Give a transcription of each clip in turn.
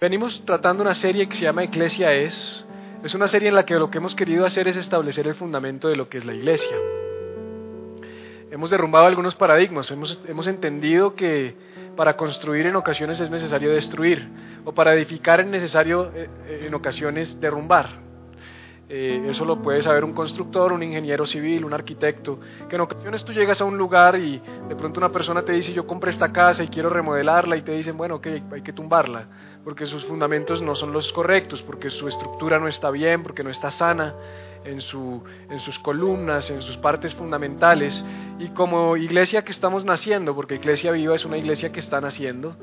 Venimos tratando una serie que se llama Iglesia es. Es una serie en la que lo que hemos querido hacer es establecer el fundamento de lo que es la iglesia. Hemos derrumbado algunos paradigmas, hemos, hemos entendido que para construir en ocasiones es necesario destruir, o para edificar es necesario eh, eh, en ocasiones derrumbar. Eh, eso lo puede saber un constructor, un ingeniero civil, un arquitecto, que en ocasiones tú llegas a un lugar y de pronto una persona te dice yo compré esta casa y quiero remodelarla y te dicen bueno, ok, hay que tumbarla, porque sus fundamentos no son los correctos, porque su estructura no está bien, porque no está sana en, su, en sus columnas, en sus partes fundamentales. Y como iglesia que estamos naciendo, porque Iglesia Viva es una iglesia que está naciendo,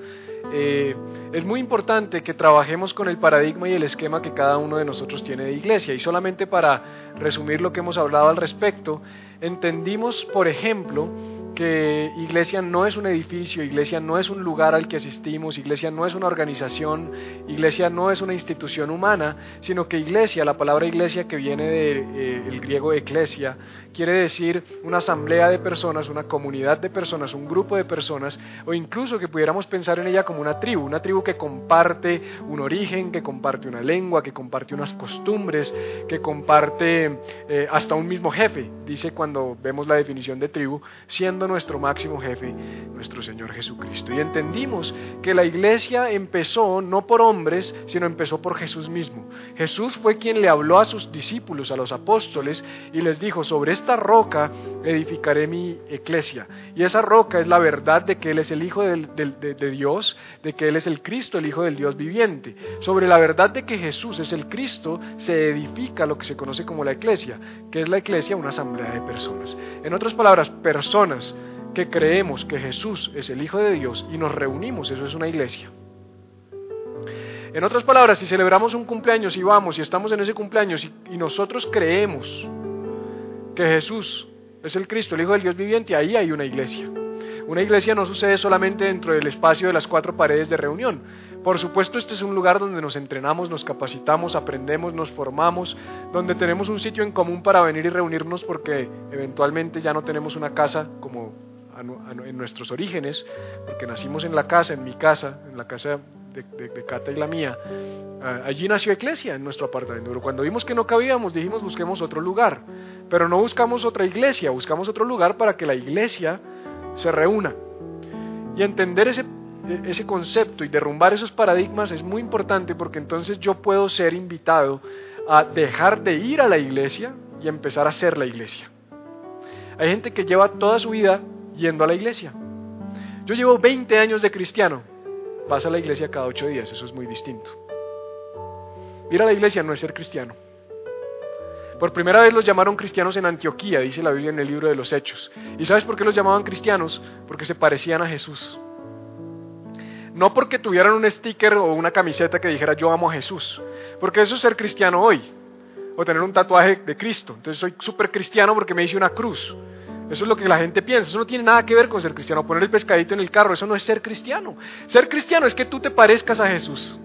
eh, es muy importante que trabajemos con el paradigma y el esquema que cada uno de nosotros tiene de iglesia. Y solamente para resumir lo que hemos hablado al respecto, entendimos, por ejemplo, que iglesia no es un edificio, iglesia no es un lugar al que asistimos, iglesia no es una organización, iglesia no es una institución humana, sino que iglesia, la palabra iglesia que viene del de, eh, griego eclesia, quiere decir una asamblea de personas, una comunidad de personas, un grupo de personas, o incluso que pudiéramos pensar en ella como una tribu, una tribu que comparte un origen, que comparte una lengua, que comparte unas costumbres, que comparte eh, hasta un mismo jefe, dice cuando vemos la definición de tribu, siendo nuestro máximo jefe, nuestro Señor Jesucristo. Y entendimos que la iglesia empezó no por hombres, sino empezó por Jesús mismo. Jesús fue quien le habló a sus discípulos, a los apóstoles, y les dijo, sobre esta roca edificaré mi iglesia. Y esa roca es la verdad de que Él es el Hijo de, Dios, de que Él es el Cristo, el Hijo del Dios viviente. Sobre la verdad de que Jesús es el Cristo, se edifica lo que se conoce como la iglesia, que es la iglesia una asamblea de personas. En otras palabras, personas que creemos que Jesús es el Hijo de Dios y nos reunimos, eso es una iglesia. En otras palabras, si celebramos un cumpleaños y vamos y estamos en ese cumpleaños y nosotros creemos que Jesús es el Cristo, el Hijo del Dios viviente, ahí hay una iglesia. Una iglesia no sucede solamente dentro del espacio de las cuatro paredes de reunión. Por supuesto, este es un lugar donde nos entrenamos, nos capacitamos, aprendemos, nos formamos, donde tenemos un sitio en común para venir y reunirnos porque eventualmente ya no tenemos una casa como en nuestros orígenes, porque nacimos en la casa, en mi casa, en la casa de, de Cata y la mía. Allí nació Iglesia, en nuestro apartamento. Pero cuando vimos que no cabíamos, dijimos busquemos otro lugar. Pero no buscamos otra iglesia, buscamos otro lugar para que la iglesia se reúna. Y entender ese, ese concepto y derrumbar esos paradigmas es muy importante porque entonces yo puedo ser invitado a dejar de ir a la iglesia y empezar a ser la iglesia. Hay gente que lleva toda su vida yendo a la iglesia. Yo llevo 20 años de cristiano. Vas a la iglesia cada 8 días, eso es muy distinto. Ir a la iglesia no es ser cristiano. Por primera vez los llamaron cristianos en Antioquía, dice la Biblia en el libro de los Hechos. ¿Y sabes por qué los llamaban cristianos? Porque se parecían a Jesús. No porque tuvieran un sticker o una camiseta que dijera yo amo a Jesús. Porque eso es ser cristiano hoy. O tener un tatuaje de Cristo. Entonces soy súper cristiano porque me hice una cruz. Eso es lo que la gente piensa. Eso no tiene nada que ver con ser cristiano. Poner el pescadito en el carro, eso no es ser cristiano. Ser cristiano es que tú te parezcas a Jesús.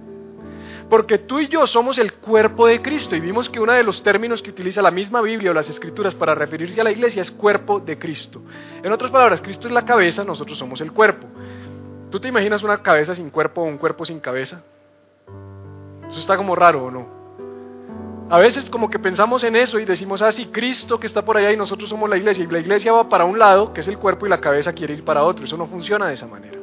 Porque tú y yo somos el cuerpo de Cristo y vimos que uno de los términos que utiliza la misma Biblia o las escrituras para referirse a la iglesia es cuerpo de Cristo. En otras palabras, Cristo es la cabeza, nosotros somos el cuerpo. ¿Tú te imaginas una cabeza sin cuerpo o un cuerpo sin cabeza? Eso está como raro o no. A veces como que pensamos en eso y decimos, ah, Cristo que está por allá y nosotros somos la iglesia. Y la iglesia va para un lado, que es el cuerpo, y la cabeza quiere ir para otro. Eso no funciona de esa manera.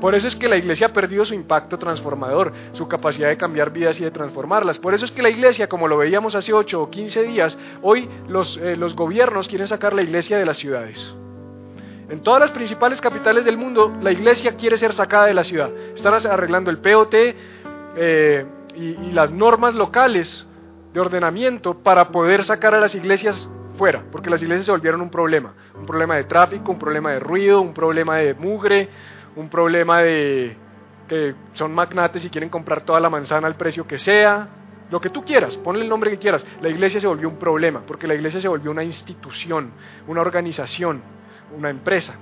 Por eso es que la iglesia ha perdido su impacto transformador, su capacidad de cambiar vidas y de transformarlas. Por eso es que la iglesia, como lo veíamos hace 8 o 15 días, hoy los, eh, los gobiernos quieren sacar la iglesia de las ciudades. En todas las principales capitales del mundo, la iglesia quiere ser sacada de la ciudad. Están arreglando el POT eh, y las normas locales de ordenamiento para poder sacar a las iglesias fuera, porque las iglesias se volvieron un problema, un problema de tráfico, un problema de ruido, un problema de mugre, un problema de, que son magnates y quieren comprar toda la manzana al precio que sea, lo que tú quieras, ponle el nombre que quieras. La iglesia se volvió un problema, porque la iglesia se volvió una institución, una organización, una empresa.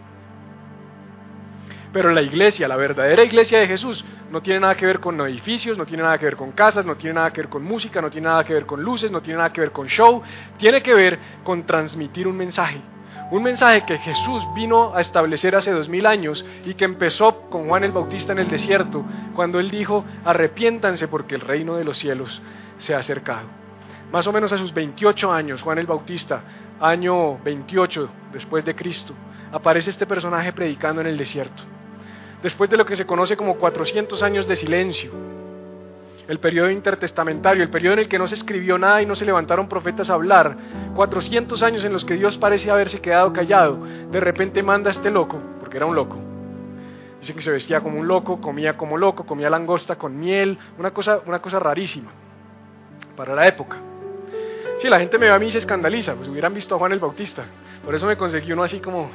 Pero la iglesia, la verdadera iglesia de Jesús, no tiene nada que ver con edificios, no tiene nada que ver con casas, no tiene nada que ver con música, no tiene nada que ver con luces, no tiene nada que ver con show, tiene que ver con transmitir un mensaje. Un mensaje que Jesús vino a establecer hace dos mil años y que empezó con Juan el Bautista en el desierto, cuando él dijo, arrepiéntanse porque el reino de los cielos se ha acercado. Más o menos a sus 28 años, Juan el Bautista, año 28 después de Cristo, aparece este personaje predicando en el desierto. Después de lo que se conoce como 400 años de silencio, el periodo intertestamentario, el periodo en el que no se escribió nada y no se levantaron profetas a hablar, 400 años en los que Dios parece haberse quedado callado, de repente manda a este loco, porque era un loco. Dice que se vestía como un loco, comía como loco, comía langosta con miel, una cosa, una cosa rarísima para la época. Si la gente me ve a mí y se escandaliza, pues hubieran visto a Juan el Bautista. Por eso me conseguí uno así como,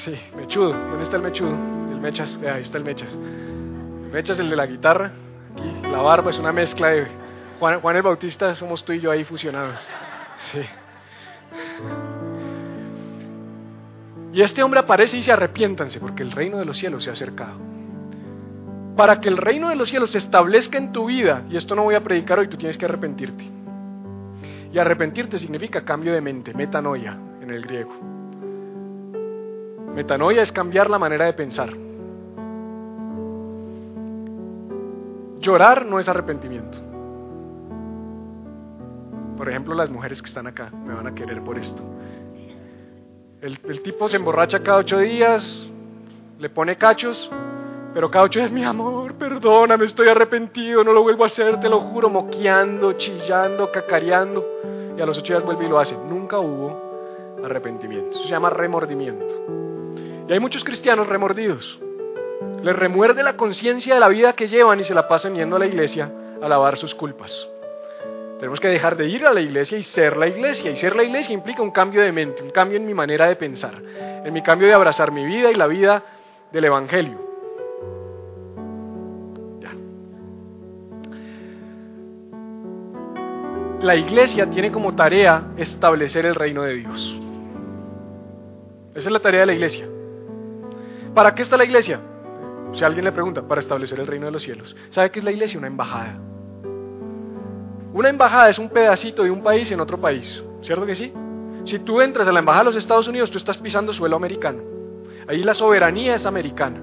sí, mechudo. ¿Dónde está el mechudo? El mechas, ahí está el mechas. El mechas, el de la guitarra, la barba es una mezcla de Juan, Juan el Bautista, somos tú y yo ahí fusionados. Sí. Y este hombre aparece y dice, arrepiéntanse porque el reino de los cielos se ha acercado. Para que el reino de los cielos se establezca en tu vida, y esto no voy a predicar hoy, tú tienes que arrepentirte. Y arrepentirte significa cambio de mente, metanoia en el griego. Metanoia es cambiar la manera de pensar. Llorar no es arrepentimiento. Por ejemplo, las mujeres que están acá me van a querer por esto. El, tipo se emborracha cada ocho días, le pone cachos, pero cada ocho días, mi amor, perdóname, estoy arrepentido, no lo vuelvo a hacer, te lo juro, moqueando, chillando, cacareando. Y a los ocho días vuelve y lo hace. Nunca hubo arrepentimiento. Eso se llama remordimiento. Y hay muchos cristianos remordidos les remuerde la conciencia de la vida que llevan y se la pasan yendo a la iglesia a lavar sus culpas. Tenemos que dejar de ir a la iglesia y ser la iglesia. Y ser la iglesia implica un cambio de mente, un cambio en mi manera de pensar, en mi cambio de abrazar mi vida y la vida del Evangelio. La iglesia tiene como tarea establecer el reino de Dios. Esa es la tarea de la iglesia. ¿Para qué está la iglesia? Si alguien le pregunta, para establecer el reino de los cielos. ¿Sabe qué es la iglesia? Una embajada. Una embajada es un pedacito de un país en otro país, ¿cierto que sí? Si tú entras a la embajada de los Estados Unidos, tú estás pisando suelo americano. Ahí la soberanía es americana.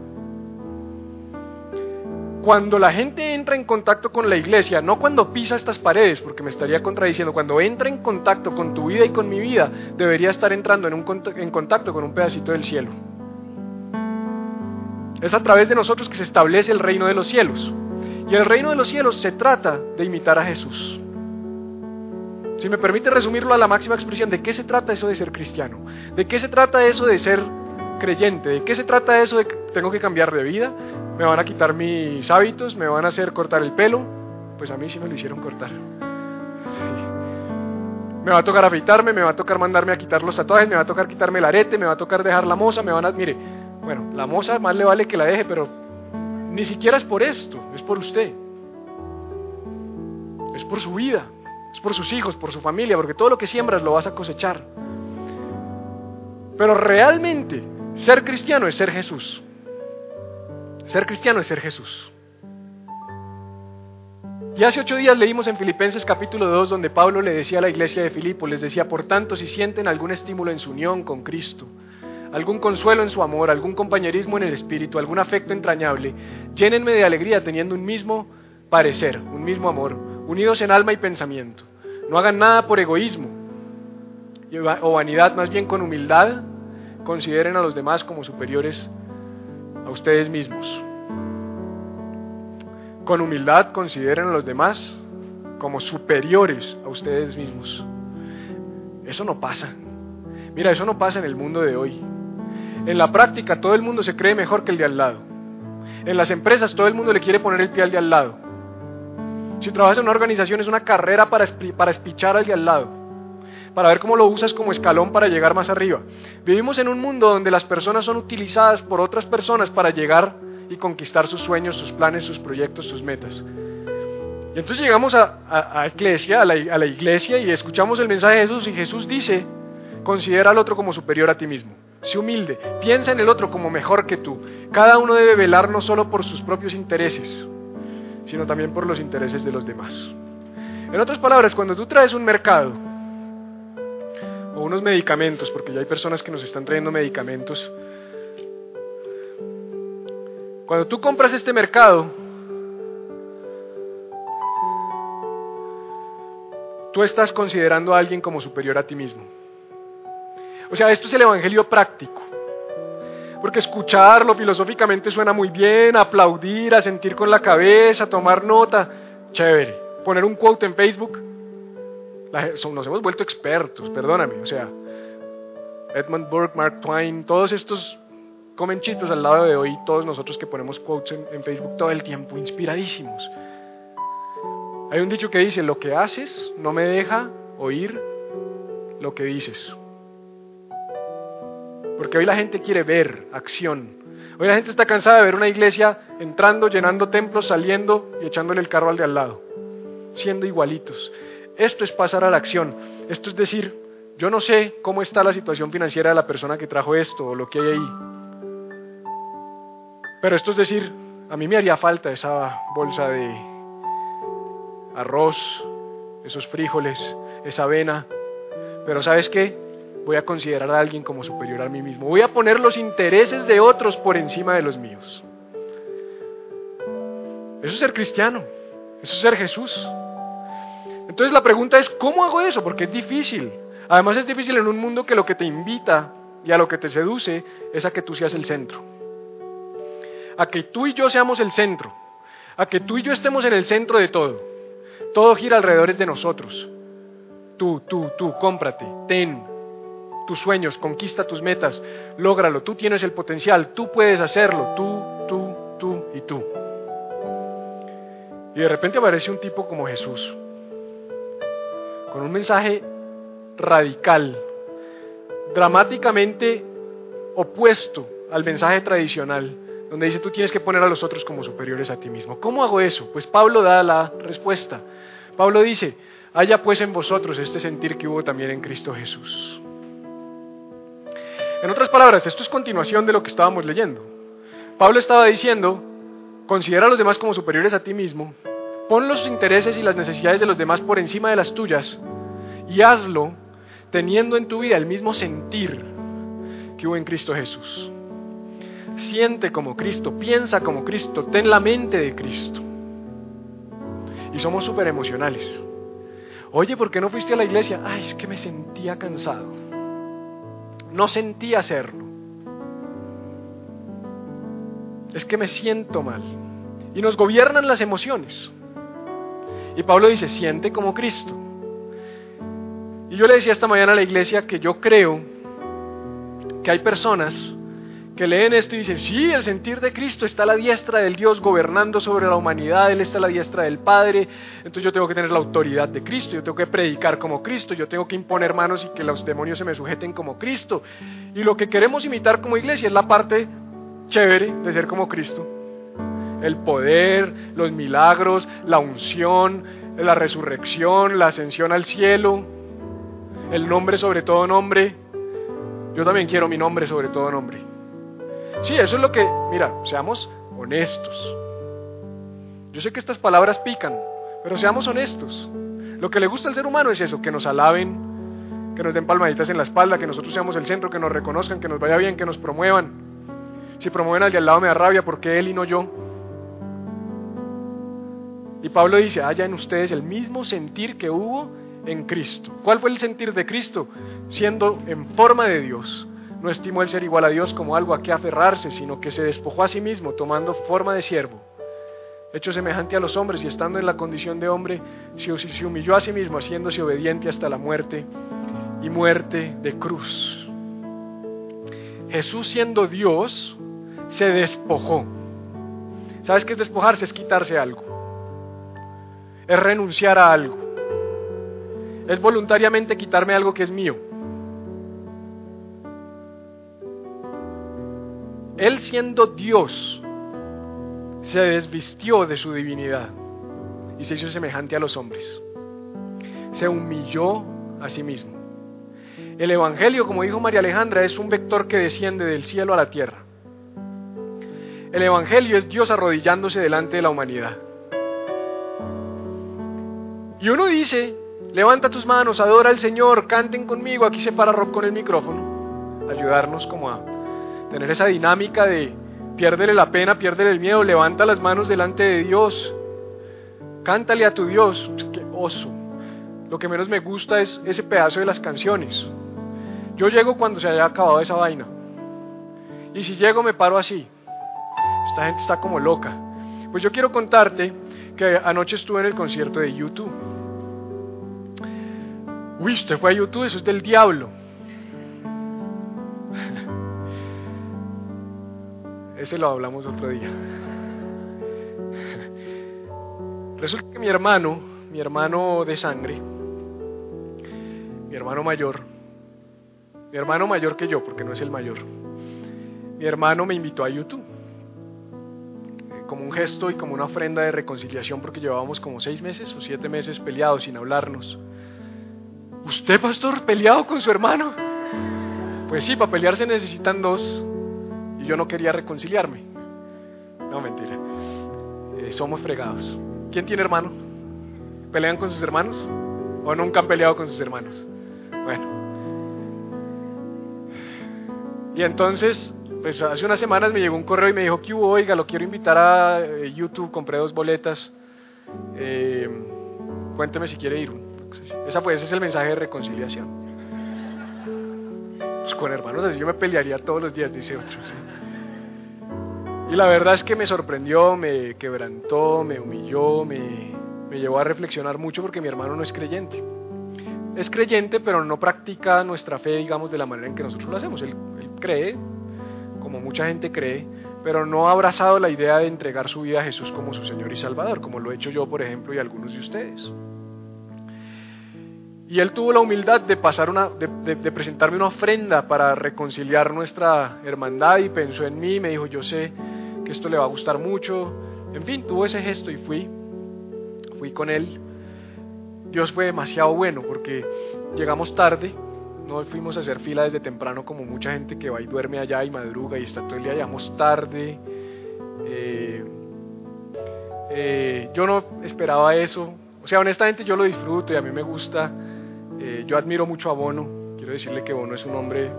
Cuando la gente entra en contacto con la iglesia, no cuando pisa estas paredes, porque me estaría contradiciendo, cuando entra en contacto con tu vida y con mi vida, debería estar entrando en, un, en contacto con un pedacito del cielo. Es a través de nosotros que se establece el reino de los cielos. Y el reino de los cielos se trata de imitar a Jesús. Si me permite resumirlo a la máxima expresión, ¿de qué se trata eso de ser cristiano? ¿De qué se trata eso de ser creyente? ¿De qué se trata eso de que tengo que cambiar de vida? ¿Me van a quitar mis hábitos? ¿Me van a hacer cortar el pelo? Pues a mí sí me lo hicieron cortar. Me va a tocar afeitarme, me va a tocar mandarme a quitar los tatuajes, me va a tocar quitarme el arete, me va a tocar dejar la moza, me van a... Mire, bueno, la moza más le vale que la deje, pero ni siquiera es por esto, es por usted. Es por su vida, es por sus hijos, por su familia, porque todo lo que siembras lo vas a cosechar. Pero realmente ser cristiano es ser Jesús. Ser cristiano es ser Jesús. Y hace ocho días leímos en Filipenses capítulo 2 donde Pablo le decía a la iglesia de Filipo, les decía, por tanto, si sienten algún estímulo en su unión con Cristo, algún consuelo en su amor, algún compañerismo en el espíritu, algún afecto entrañable, llénenme de alegría teniendo un mismo parecer, un mismo amor, unidos en alma y pensamiento. No hagan nada por egoísmo o vanidad, más bien con humildad, consideren a los demás como superiores a ustedes mismos. Con humildad consideren a los demás como superiores a ustedes mismos. Eso no pasa. Mira, eso no pasa en el mundo de hoy. En la práctica todo el mundo se cree mejor que el de al lado. En las empresas todo el mundo le quiere poner el pie al de al lado. Si trabajas en una organización es una carrera para, para espichar al de al lado, para ver cómo lo usas como escalón para llegar más arriba. Vivimos en un mundo donde las personas son utilizadas por otras personas para llegar y conquistar sus sueños, sus planes, sus proyectos, sus metas. Y entonces llegamos a, a, a la iglesia y escuchamos el mensaje de Jesús y Jesús dice, considera al otro como superior a ti mismo. Sé humilde, piensa en el otro como mejor que tú. Cada uno debe velar no solo por sus propios intereses, sino también por los intereses de los demás. En otras palabras, cuando tú traes un mercado o unos medicamentos, porque ya hay personas que nos están trayendo medicamentos, cuando tú compras este mercado, tú estás considerando a alguien como superior a ti mismo. O sea, esto es el Evangelio práctico. Porque escucharlo filosóficamente suena muy bien, aplaudir, a sentir con la cabeza, tomar nota, chévere. Poner un quote en Facebook, nos hemos vuelto expertos, perdóname. O sea, Edmund Burke, Mark Twain, todos estos comen chitos al lado de hoy, todos nosotros que ponemos quotes en, en Facebook todo el tiempo, inspiradísimos. Hay un dicho que dice, lo que haces no me deja oír lo que dices. Porque hoy la gente quiere ver acción. Hoy la gente está cansada de ver una iglesia entrando, llenando templos, saliendo y echándole el carro al de al lado. Siendo igualitos. Esto es pasar a la acción. Esto es decir, yo no sé cómo está la situación financiera de la persona que trajo esto o lo que hay ahí. Pero esto es decir, a mí me haría falta esa bolsa de arroz, esos frijoles, esa avena. Pero ¿sabes qué? Voy a considerar a alguien como superior a mí mismo. Voy a poner los intereses de otros por encima de los míos. Eso es ser cristiano. Eso es ser Jesús. Entonces la pregunta es, ¿cómo hago eso? Porque es difícil. Además es difícil en un mundo que lo que te invita y a lo que te seduce es a que tú seas el centro. A que tú y yo seamos el centro. A que tú y yo estemos en el centro de todo. Todo gira alrededor de nosotros. Tú, tú, tú, cómprate, ten, tus sueños, conquista tus metas, lógralo, tú tienes el potencial, tú puedes hacerlo, tú, tú, tú y tú. Y de repente aparece un tipo como Jesús, con un mensaje radical, dramáticamente opuesto al mensaje tradicional, donde dice tú tienes que poner a los otros como superiores a ti mismo. ¿Cómo hago eso? Pues Pablo da la respuesta. Pablo dice, haya pues en vosotros este sentir que hubo también en Cristo Jesús. En otras palabras, esto es continuación de lo que estábamos leyendo. Pablo estaba diciendo, considera a los demás como superiores a ti mismo, pon los intereses y las necesidades de los demás por encima de las tuyas y hazlo teniendo en tu vida el mismo sentir que hubo en Cristo Jesús. Siente como Cristo, piensa como Cristo, ten la mente de Cristo. Y somos súper emocionales. Oye, ¿por qué no fuiste a la iglesia? Ay, es que me sentía cansado no sentí hacerlo. Es que me siento mal. Y nos gobiernan las emociones. Y Pablo dice, siente como Cristo. Y yo le decía esta mañana a la iglesia que yo creo que hay personas que leen esto y dicen, sí, el sentir de Cristo está a la diestra del Dios gobernando sobre la humanidad, Él está la diestra del Padre, entonces yo tengo que tener la autoridad de Cristo, yo tengo que predicar como Cristo, yo tengo que imponer manos y que los demonios se me sujeten como Cristo. Y lo que queremos imitar como iglesia es la parte chévere de ser como Cristo. El poder, los milagros, la unción, la resurrección, la ascensión al cielo, el nombre sobre todo nombre. Yo también quiero mi nombre sobre todo nombre. Sí, eso es lo que, mira, seamos honestos. Yo sé que estas palabras pican, pero seamos honestos. Lo que le gusta al ser humano es eso, que nos alaben, que nos den palmaditas en la espalda, que nosotros seamos el centro, que nos reconozcan, que nos vaya bien, que nos promuevan. Si promueven al de al lado me da rabia, porque él y no yo? Y Pablo dice, haya en ustedes el mismo sentir que hubo en Cristo. ¿Cuál fue el sentir de Cristo? Siendo en forma de Dios, no estimó el ser igual a Dios como algo a que aferrarse, sino que se despojó a sí mismo, tomando forma de siervo. Hecho semejante a los hombres y estando en la condición de hombre, se humilló a sí mismo, haciéndose obediente hasta la muerte y muerte de cruz. Jesús siendo Dios, se despojó. ¿Sabes qué es despojarse? Es quitarse algo. Es renunciar a algo. Es voluntariamente quitarme algo que es mío. Él siendo Dios, se desvistió de su divinidad y se hizo semejante a los hombres. Se humilló a sí mismo. El Evangelio, como dijo María Alejandra, es un vector que desciende del cielo a la tierra. El Evangelio es Dios arrodillándose delante de la humanidad. Y uno dice, levanta tus manos, adora al Señor, canten conmigo, aquí se para Rob con el micrófono, ayudarnos como a tener esa dinámica de piérdele la pena, piérdele el miedo, levanta las manos delante de Dios, cántale a tu Dios, qué oso. Lo que menos me gusta es ese pedazo de las canciones. Yo llego cuando se haya acabado esa vaina. Y si llego me paro así. Esta gente está como loca. Pues yo quiero contarte que anoche estuve en el concierto de YouTube. Uy, usted fue a YouTube, eso es del diablo. Ese lo hablamos otro día. Resulta que mi hermano, mi hermano de sangre, mi hermano mayor, mi hermano mayor que yo, porque no es el mayor, mi hermano me invitó a YouTube como un gesto y como una ofrenda de reconciliación porque llevábamos como seis meses o siete meses peleados sin hablarnos. ¿Usted, pastor, peleado con su hermano? Pues sí, para pelear se necesitan dos yo no quería reconciliarme. No, mentira. Eh, somos fregados. ¿Quién tiene hermano? ¿Pelean con sus hermanos? ¿O nunca han peleado con sus hermanos? Bueno. Y entonces pues hace unas semanas me llegó un correo y me dijo que hubo, oiga, lo quiero invitar a eh, YouTube, compré dos boletas, eh, cuénteme si quiere ir. Esa pues, ese es el mensaje de reconciliación. Pues con hermanos así yo me pelearía todos los días, dice otro. Y la verdad es que me sorprendió, me quebrantó, me humilló, me, me llevó a reflexionar mucho porque mi hermano no es creyente. Es creyente, pero no practica nuestra fe, digamos, de la manera en que nosotros lo hacemos. él cree, como mucha gente cree, pero no ha abrazado la idea de entregar su vida a Jesús como su Señor y Salvador, como lo he hecho yo, por ejemplo, y algunos de ustedes. Y él tuvo la humildad de, pasar una, de, presentarme una ofrenda para reconciliar nuestra hermandad y pensó en mí, me dijo, yo sé que esto le va a gustar mucho. En fin, tuvo ese gesto y fui, fui con él. Dios fue demasiado bueno porque llegamos tarde, no fuimos a hacer fila desde temprano como mucha gente que va y duerme allá y madruga y está todo el día, llegamos tarde. Eh, eh, yo no esperaba eso. O sea, honestamente yo lo disfruto y a mí me gusta. Eh, yo admiro mucho a Bono. Quiero decirle que Bono es un hombre,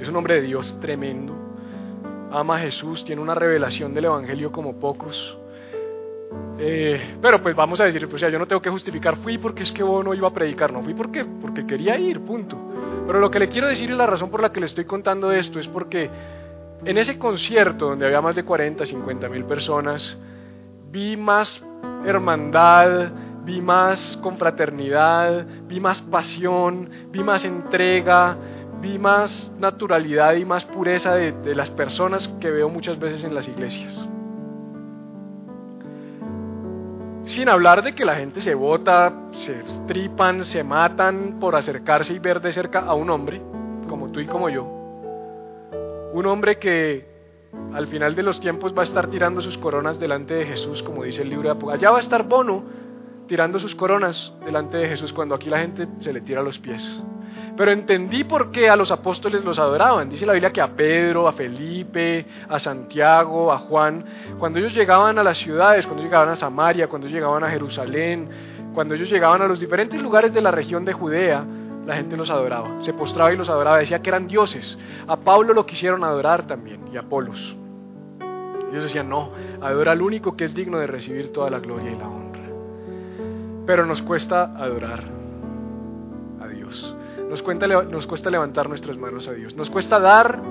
es un hombre de Dios tremendo. Ama a Jesús, tiene una revelación del Evangelio como pocos. pero pues vamos a decir, pues, sea, yo no tengo que justificar, fui porque es que Bono iba a predicar, no fui porque, porque quería ir, punto. Pero lo que le quiero decir y la razón por la que le estoy contando esto es porque en ese concierto donde había más de 40, 50 mil personas, vi más hermandad, vi más confraternidad, vi más pasión, vi más entrega, vi más naturalidad y más pureza de, de las personas que veo muchas veces en las iglesias. Sin hablar de que la gente se bota, se estripan, se matan por acercarse y ver de cerca a un hombre, como tú y como yo. Un hombre que al final de los tiempos va a estar tirando sus coronas delante de Jesús, como dice el libro de Apocalipsis. Allá va a estar Bono tirando sus coronas delante de Jesús cuando aquí la gente se le tira los pies. Pero entendí por qué a los apóstoles los adoraban. Dice la Biblia que a Pedro, a Felipe, a Santiago, a Juan, cuando ellos llegaban a las ciudades, cuando llegaban a Samaria, cuando llegaban a Jerusalén, cuando ellos llegaban a los diferentes lugares de la región de Judea, la gente los adoraba, se postraba y los adoraba, decía que eran dioses. A Pablo lo quisieron adorar también y a Apolos. Ellos decían, no, adora al único que es digno de recibir toda la gloria y la honra. Pero nos cuesta adorar a Dios. Nos, nos cuesta levantar nuestras manos a Dios. Nos cuesta dar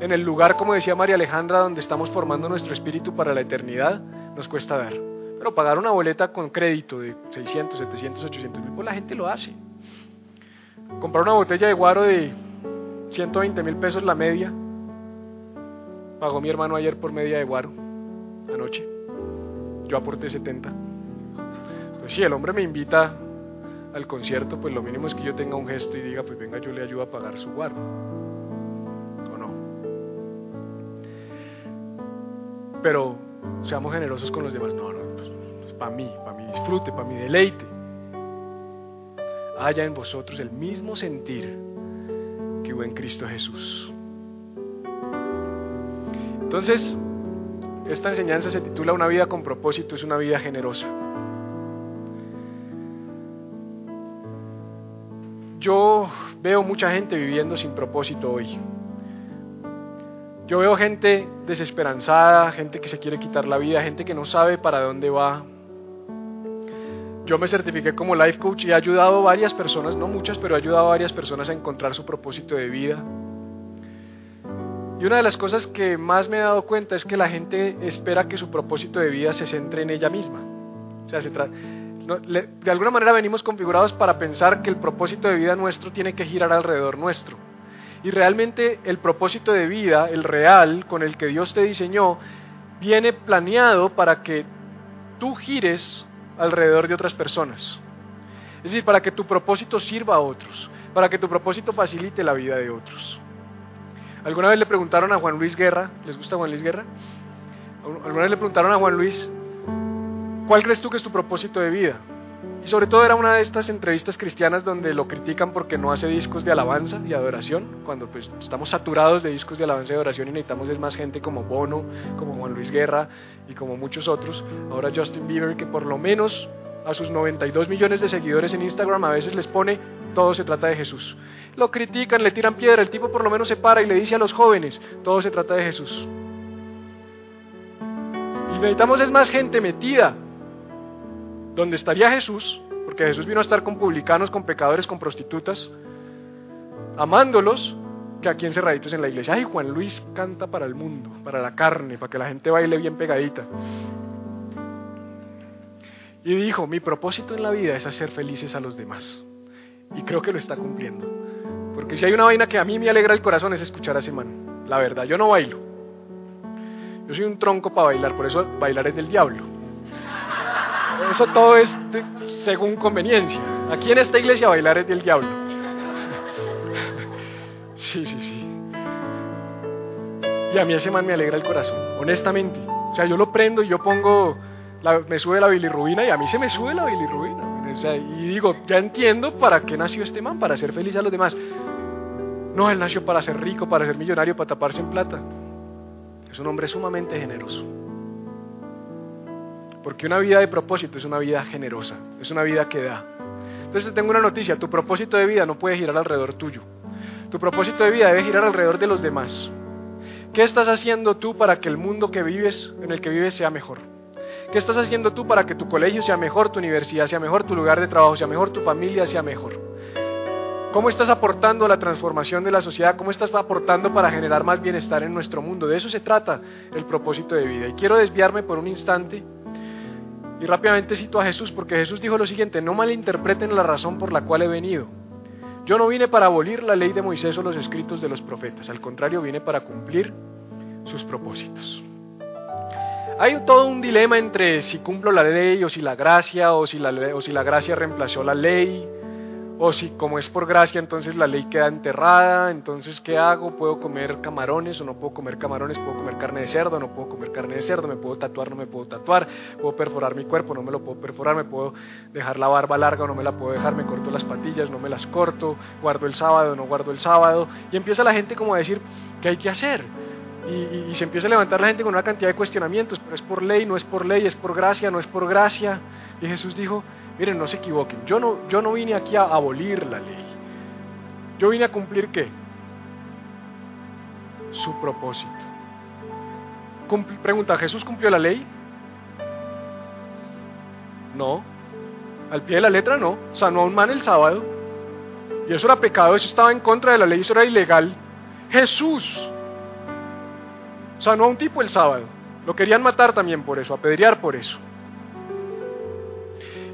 en el lugar, como decía María Alejandra, donde estamos formando nuestro espíritu para la eternidad. Nos cuesta dar. Pero pagar una boleta con crédito de 600, 700, 800 mil, pues la gente lo hace. Comprar una botella de guaro de 120 mil pesos la media. Pagó mi hermano ayer por media de guaro, anoche. Yo aporté 70. Pues sí, el hombre me invita al concierto, pues lo mínimo es que yo tenga un gesto y diga, pues venga, yo le ayudo a pagar su guardo. ¿O no? Pero seamos generosos con los demás. No, no, pues, para mí, para mi disfrute, para mi deleite. Haya en vosotros el mismo sentir que hubo en Cristo Jesús. Entonces, esta enseñanza se titula Una vida con propósito, es una vida generosa. Yo veo mucha gente viviendo sin propósito hoy. Yo veo gente desesperanzada, gente que se quiere quitar la vida, gente que no sabe para dónde va. Yo me certifiqué como life coach y he ayudado a varias personas, no muchas, pero he ayudado a varias personas a encontrar su propósito de vida. Y una de las cosas que más me he dado cuenta es que la gente espera que su propósito de vida se centre en ella misma. O sea, se de alguna manera venimos configurados para pensar que el propósito de vida nuestro tiene que girar alrededor nuestro. Y realmente el propósito de vida, el real, con el que Dios te diseñó, viene planeado para que tú gires alrededor de otras personas. Es decir, para que tu propósito sirva a otros, para que tu propósito facilite la vida de otros. ¿Alguna vez le preguntaron a Juan Luis Guerra, ¿les gusta Juan Luis Guerra? ¿Alguna vez le preguntaron a Juan Luis, ¿Cuál crees tú que es tu propósito de vida? Y sobre todo era una de estas entrevistas cristianas donde lo critican porque no hace discos de alabanza y adoración, cuando pues estamos saturados de discos de alabanza y adoración y necesitamos es más gente como Bono, como Juan Luis Guerra y como muchos otros. Ahora Justin Bieber que por lo menos a sus 92 millones de seguidores en Instagram a veces les pone todo se trata de Jesús. Lo critican, le tiran piedra, el tipo por lo menos se para y le dice a los jóvenes, todo se trata de Jesús. Y necesitamos es más gente metida donde estaría Jesús, porque Jesús vino a estar con publicanos, con pecadores, con prostitutas, amándolos, que aquí encerraditos en la iglesia. Ay, Juan Luis canta para el mundo, para la carne, para que la gente baile bien pegadita. Y dijo, mi propósito en la vida es hacer felices a los demás. Y creo que lo está cumpliendo. Porque si hay una vaina que a mí me alegra el corazón es escuchar a ese man. La verdad, yo no bailo. Yo soy un tronco para bailar, por eso bailar es del diablo. Eso todo es según conveniencia. Aquí en esta iglesia bailar es del diablo. Sí, sí, sí. Y a mí ese man me alegra el corazón, honestamente. O sea, yo lo prendo y yo pongo, me sube la bilirrubina y a mí se me sube la bilirrubina. y digo, ya entiendo para qué nació este man, para ser feliz a los demás. No, él nació para ser rico, para ser millonario, para taparse en plata. Es un hombre sumamente generoso. Porque una vida de propósito es una vida generosa, es una vida que da. Entonces tengo una noticia, tu propósito de vida no puede girar alrededor tuyo. Tu propósito de vida debe girar alrededor de los demás. ¿Qué estás haciendo tú para que el mundo que vives, en el que vives sea mejor? ¿Qué estás haciendo tú para que tu colegio sea mejor, tu universidad sea mejor, tu lugar de trabajo sea mejor, tu familia sea mejor? ¿Cómo estás aportando a la transformación de la sociedad? ¿Cómo estás aportando para generar más bienestar en nuestro mundo? De eso se trata el propósito de vida. Y quiero desviarme por un instante y rápidamente cito a Jesús porque Jesús dijo lo siguiente, no malinterpreten la razón por la cual he venido. Yo no vine para abolir la ley de Moisés o los escritos de los profetas, al contrario, vine para cumplir sus propósitos. Hay todo un dilema entre si cumplo la ley o si la gracia o si la, o si la gracia reemplazó la ley o si como es por gracia, entonces la ley queda enterrada, entonces ¿qué hago? ¿Puedo comer camarones o no puedo comer camarones? ¿Puedo comer carne de cerdo? ¿No puedo comer carne de cerdo? ¿Me puedo tatuar? ¿No me puedo tatuar? ¿Puedo perforar mi cuerpo? ¿No me lo puedo perforar? ¿Me puedo dejar la barba larga o no me la puedo dejar? ¿Me corto las patillas? ¿No me las corto? ¿Guardo el sábado? ¿No guardo el sábado? Y empieza la gente como a decir, ¿qué hay que hacer? Y, se empieza a levantar la gente con una cantidad de cuestionamientos, pero es por ley, no es por ley, es por gracia, no es por gracia. Y Jesús dijo, Miren, no se equivoquen. Yo no, yo no vine aquí a abolir la ley. Yo vine a cumplir qué? Su propósito. pregunta, ¿Jesús cumplió la ley? No. Al pie de la letra no. Sanó a un man el sábado. Y eso era pecado, eso estaba en contra de la ley, eso era ilegal. Jesús sanó a un tipo el sábado. Lo querían matar también por eso, apedrear por eso.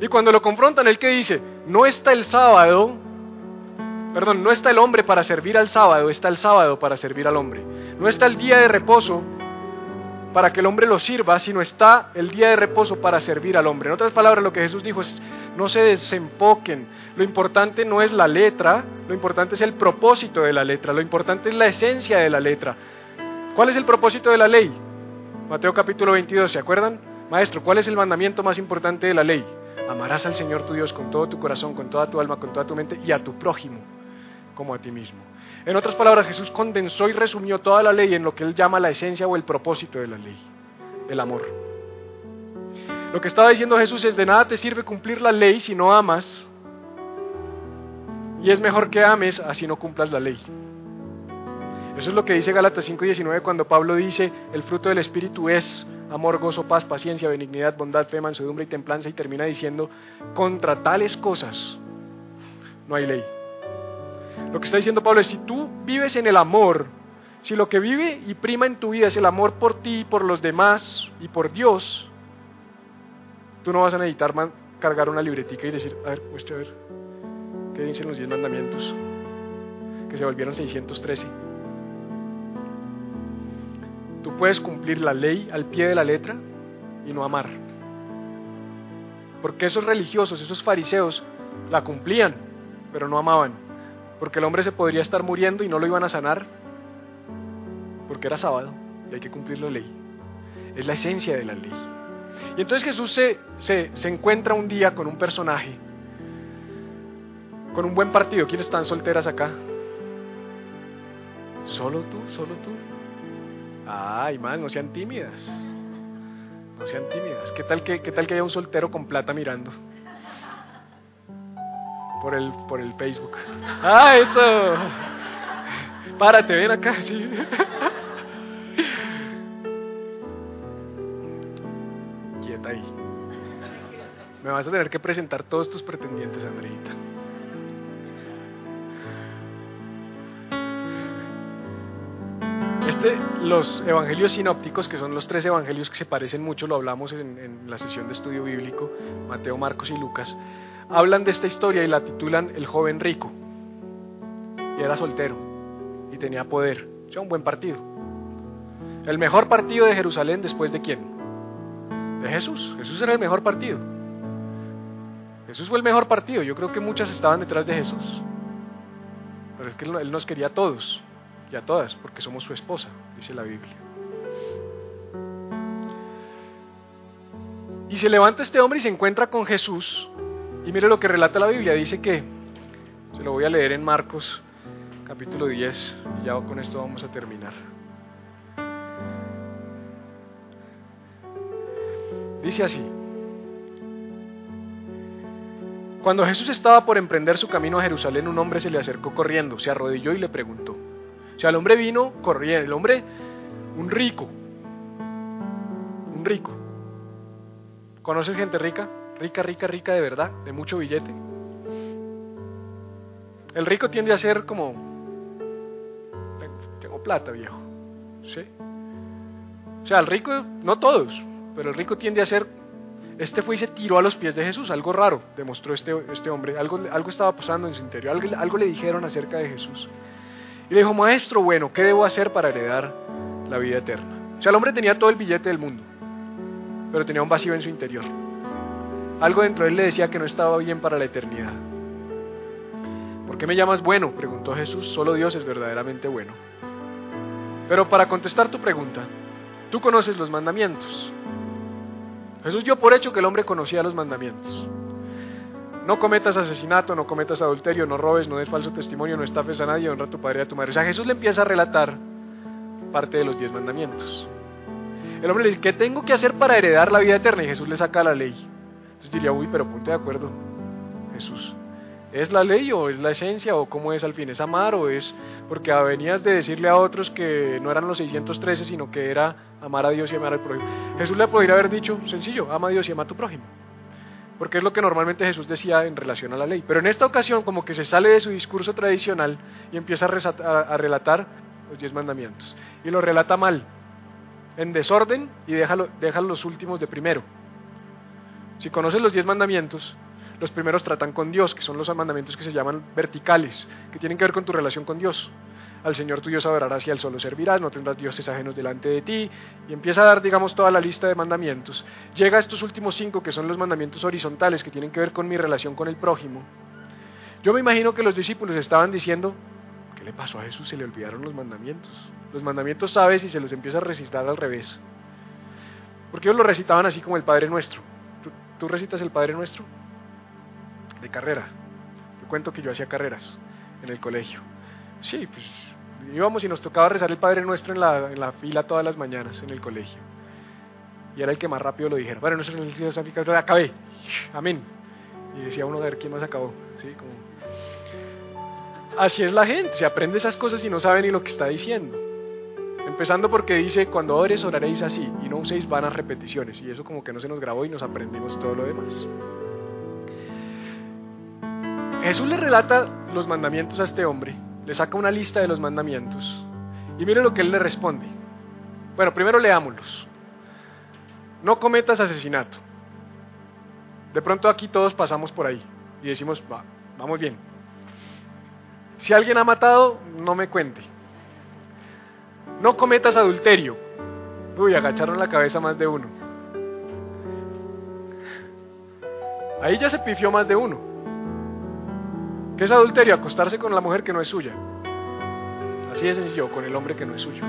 Y cuando lo confrontan, él que dice, no está el sábado, perdón, no está el hombre para servir al sábado, está el sábado para servir al hombre. No está el día de reposo para que el hombre lo sirva, sino está el día de reposo para servir al hombre. En otras palabras, lo que Jesús dijo es, no se desenfoquen. Lo importante no es la letra, lo importante es el propósito de la letra, lo importante es la esencia de la letra. ¿Cuál es el propósito de la ley? Mateo capítulo 22, ¿se acuerdan? Maestro, ¿cuál es el mandamiento más importante de la ley? Amarás al Señor tu Dios con todo tu corazón, con toda tu alma, con toda tu mente y a tu prójimo como a ti mismo. En otras palabras, Jesús condensó y resumió toda la ley en lo que él llama la esencia o el propósito de la ley, el amor. Lo que estaba diciendo Jesús es, de nada te sirve cumplir la ley si no amas, y es mejor que ames así no cumplas la ley. Eso es lo que dice Gálatas 5:19 cuando Pablo dice, el fruto del Espíritu es amor, gozo, paz, paciencia, benignidad, bondad, fe, mansedumbre y templanza, y termina diciendo, contra tales cosas no hay ley. Lo que está diciendo Pablo es, si tú vives en el amor, si lo que vive y prima en tu vida es el amor por ti, por los demás y por Dios, tú no vas a necesitar cargar una libretica y decir, a ver, muestre a ver, ¿qué dicen los diez mandamientos? Que se volvieron 613. Tú puedes cumplir la ley al pie de la letra y no amar. Porque esos religiosos, esos fariseos, la cumplían, pero no amaban. Porque el hombre se podría estar muriendo y no lo iban a sanar, porque era sábado y hay que cumplir la ley. Es la esencia de la ley. Y entonces Jesús se, se, se encuentra un día con un personaje, con un buen partido. ¿Quiénes están solteras acá? ¿Solo tú? ¿Solo tú? Ay, más, no sean tímidas. No sean tímidas. ¿Qué tal que, qué tal que haya un soltero con plata mirando? Por el, por el Facebook. ¡Ah, eso! Párate, ven acá. Quieta ahí. Me vas a tener que presentar todos tus pretendientes, Andreita. Los evangelios sinópticos, que son los tres evangelios que se parecen mucho, lo hablamos en, la sesión de estudio bíblico, Mateo, Marcos y Lucas, hablan de esta historia y la titulan El joven rico. Y era soltero y tenía poder, sea, un buen partido. El mejor partido de Jerusalén después de quién? De Jesús. Jesús era el mejor partido. Jesús fue el mejor partido. Yo creo que muchas estaban detrás de Jesús. Pero es que Él nos quería a todos y a todas, porque somos su esposa, dice la Biblia. Y se levanta este hombre y se encuentra con Jesús. Y mire lo que relata la Biblia. Dice que, se lo voy a leer en Marcos capítulo 10, y ya con esto vamos a terminar. Dice así. Cuando Jesús estaba por emprender su camino a Jerusalén, un hombre se le acercó corriendo, se arrodilló y le preguntó, o sea, el hombre vino corriendo, el hombre, un rico, un rico. ¿Conoces gente rica? Rica, rica, rica de verdad, de mucho billete. El rico tiende a ser como, tengo, plata, viejo. ¿Sí? O sea, el rico, no todos, pero el rico tiende a ser, este fue y se tiró a los pies de Jesús, algo raro demostró este, este hombre, algo, algo estaba pasando en su interior, algo, algo le dijeron acerca de Jesús. Y le dijo, maestro, bueno, ¿qué debo hacer para heredar la vida eterna? O sea, el hombre tenía todo el billete del mundo, pero tenía un vacío en su interior. Algo dentro de él le decía que no estaba bien para la eternidad. ¿Por qué me llamas bueno? preguntó Jesús. Solo Dios es verdaderamente bueno. Pero para contestar tu pregunta, tú conoces los mandamientos. Jesús dio por hecho que el hombre conocía los mandamientos. No cometas asesinato, no cometas adulterio, no robes, no des falso testimonio, no estafes a nadie, honra a tu padre y a tu madre. O sea, Jesús le empieza a relatar parte de los diez mandamientos. El hombre le dice, ¿qué tengo que hacer para heredar la vida eterna? Y Jesús le saca la ley. Entonces diría, uy, pero ponte de acuerdo, Jesús. ¿Es la ley o es la esencia o cómo es al fin? ¿Es amar o es porque venías de decirle a otros que no eran los 613, sino que era amar a Dios y amar al prójimo? Jesús le podría haber dicho, sencillo, ama a Dios y ama a tu prójimo porque es lo que normalmente Jesús decía en relación a la ley. Pero en esta ocasión como que se sale de su discurso tradicional y empieza a, relatar los diez mandamientos. Y lo relata mal, en desorden y deja, los últimos de primero. Si conoces los diez mandamientos, los primeros tratan con Dios, que son los mandamientos que se llaman verticales, que tienen que ver con tu relación con Dios al Señor tu Dios adorarás y al solo servirás, no tendrás dioses ajenos delante de ti, y empieza a dar, digamos, toda la lista de mandamientos. Llega a estos últimos cinco, que son los mandamientos horizontales, que tienen que ver con mi relación con el prójimo. Yo me imagino que los discípulos estaban diciendo, ¿qué le pasó a Jesús? Se le olvidaron los mandamientos. Los mandamientos sabes y se los empieza a recitar al revés. Porque ellos lo recitaban así como el Padre Nuestro. ¿Tú, tú recitas el Padre Nuestro? De carrera. Te cuento que yo hacía carreras en el colegio. Sí, pues íbamos y nos tocaba rezar el Padre Nuestro en la, en la fila todas las mañanas en el colegio. Y era el que más rápido lo dijera. Bueno, no sé si acabé. Amén. Y decía uno a ver quién más acabó. ¿Sí? Como... Así es la gente, se aprende esas cosas y no sabe ni lo que está diciendo. Empezando porque dice, cuando ores oraréis así y no uséis vanas repeticiones. Y eso como que no se nos grabó y nos aprendimos todo lo demás. Jesús le relata los mandamientos a este hombre, le saca una lista de los mandamientos y mire lo que él le responde. Bueno, primero leámoslos. No cometas asesinato. De pronto aquí todos pasamos por ahí y decimos, va, vamos bien. Si alguien ha matado, no me cuente. No cometas adulterio. Uy, agacharon la cabeza más de uno. Ahí ya se pifió más de uno. ¿Qué es adulterio? Acostarse con la mujer que no es suya. Así de sencillo, con el hombre que no es suyo.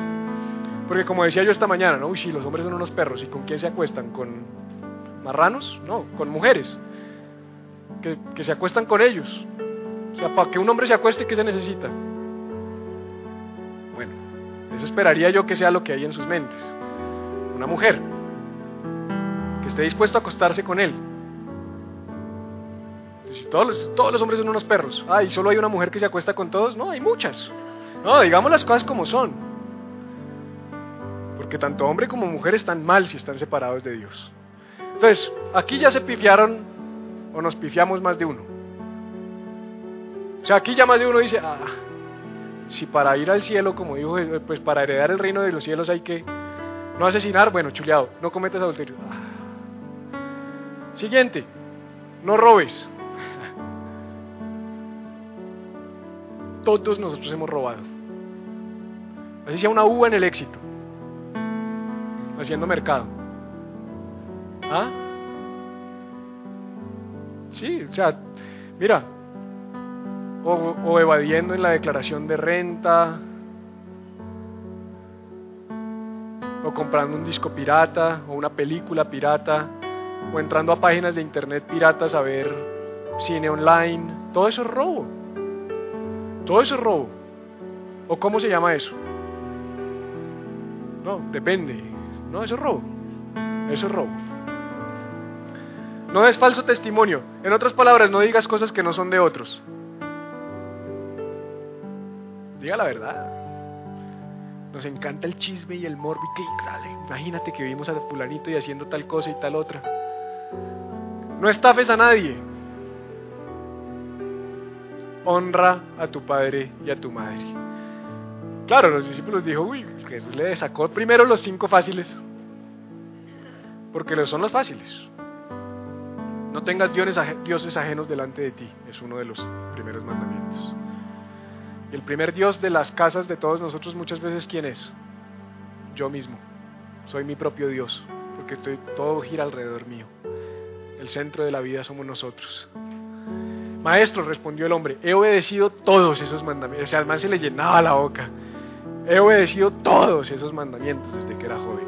Porque como decía yo esta mañana, ¿no? Uy, sí, los hombres son unos perros. ¿Y con quién se acuestan? ¿Con marranos? No, con mujeres. Que, que se acuestan con ellos. O sea, para que un hombre se acueste, ¿qué se necesita? Bueno, eso esperaría yo que sea lo que hay en sus mentes. Una mujer que esté dispuesto a acostarse con él. Si todos los, todos los hombres son unos perros. Ah, y solo hay una mujer que se acuesta con todos. No, hay muchas. No, digamos las cosas como son. Porque tanto hombre como mujer están mal si están separados de Dios. Entonces, aquí ya se pifiaron o nos pifiamos más de uno. O sea, aquí ya más de uno dice, ah, si para ir al cielo, como dijo, pues para heredar el reino de los cielos hay que no asesinar, bueno, chuleado, no cometas adulterio. Ah. Siguiente, no robes. Todos nosotros hemos robado. Así sea una uva en el éxito haciendo mercado. ¿Ah? Sí, o sea, mira, o, evadiendo en la declaración de renta, o comprando un disco pirata, o una película pirata, o entrando a páginas de internet piratas a ver cine online, todo eso es robo. Todo eso es robo. ¿O cómo se llama eso? No, depende. No, eso es robo. Eso es robo. No es falso testimonio. En otras palabras, no digas cosas que no son de otros. Diga la verdad. Nos encanta el chisme y el morbo. imagínate que vimos a fulanito y haciendo tal cosa y tal otra. No estafes a nadie. Honra a tu padre y a tu madre. Claro, los discípulos dijo, uy, Jesús le sacó primero los cinco fáciles, porque son los fáciles. No tengas dioses ajenos delante de ti, es uno de los primeros mandamientos. Y el primer Dios de las casas de todos nosotros muchas veces, ¿quién es? Yo mismo. Soy mi propio Dios, porque estoy, todo gira alrededor mío. El centro de la vida somos nosotros. Maestro, respondió el hombre, he obedecido todos esos mandamientos. O además se le llenaba la boca. He obedecido todos esos mandamientos desde que era joven.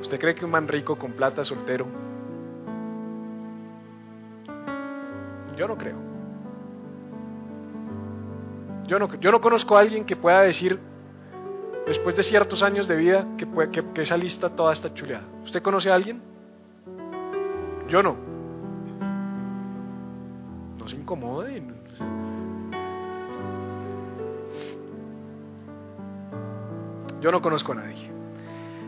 ¿Usted cree que un man rico con plata soltero? Yo no creo. Yo no, yo no conozco a alguien que pueda decir, después de ciertos años de vida, que, que, que esa lista toda está chuleada. ¿Usted conoce a alguien? Yo no. No se incomode. Yo no conozco a nadie.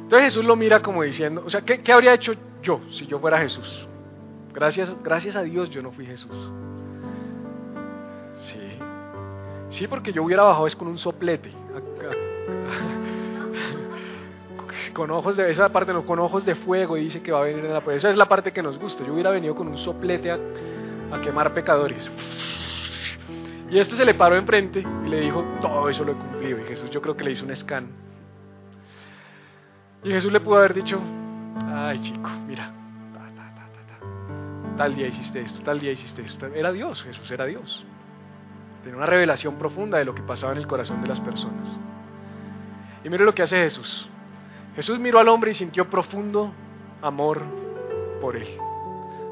Entonces Jesús lo mira como diciendo, o sea, ¿qué, habría hecho yo si yo fuera Jesús? Gracias, gracias a Dios yo no fui Jesús. Sí. Sí, porque yo hubiera bajado es con un soplete. Con ojos de esa parte, no, con ojos de fuego y dice que va a venir en la Esa es la parte que nos gusta. Yo hubiera venido con un soplete a quemar pecadores. Y este se le paró enfrente y le dijo, todo eso lo he cumplido. Y Jesús yo creo que le hizo un scan y Jesús le pudo haber dicho, ay chico, mira, tal día hiciste esto, tal día hiciste esto. Era Dios, Jesús era Dios. Tenía una revelación profunda de lo que pasaba en el corazón de las personas. Y mire lo que hace Jesús. Jesús miró al hombre y sintió profundo amor por él.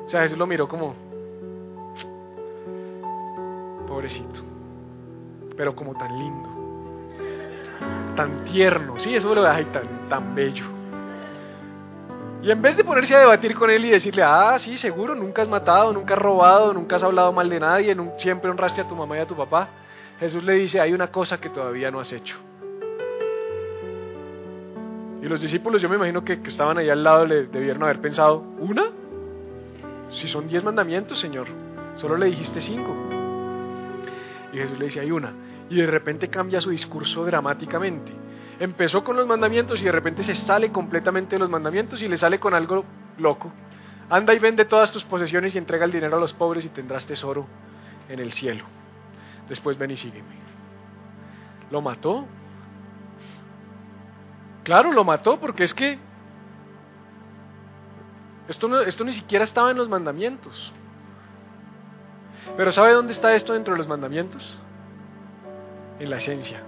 O sea, Jesús lo miró como, pero como tan lindo, tan tierno, sí, eso lo deja tan, tan bello. Y en vez de ponerse a debatir con él y decirle, ah, sí, seguro, nunca has matado, nunca has robado, nunca has hablado mal de nadie, siempre honraste a tu mamá y a tu papá, Jesús le dice, hay una cosa que todavía no has hecho. Y los discípulos, yo me imagino que, que estaban ahí al lado, le debieron haber pensado, ¿una? Si son diez mandamientos, Señor, solo le dijiste cinco. Y Jesús le dice, hay una. Y de repente cambia su discurso dramáticamente. Empezó con los mandamientos y de repente se sale completamente de los mandamientos y le sale con algo loco. Anda y vende todas tus posesiones y entrega el dinero a los pobres y tendrás tesoro en el cielo. Después ven y sígueme. ¿Lo mató? Claro, lo mató porque es que esto, esto ni siquiera estaba en los mandamientos. Pero ¿sabe dónde está esto dentro de los mandamientos? En la esencia.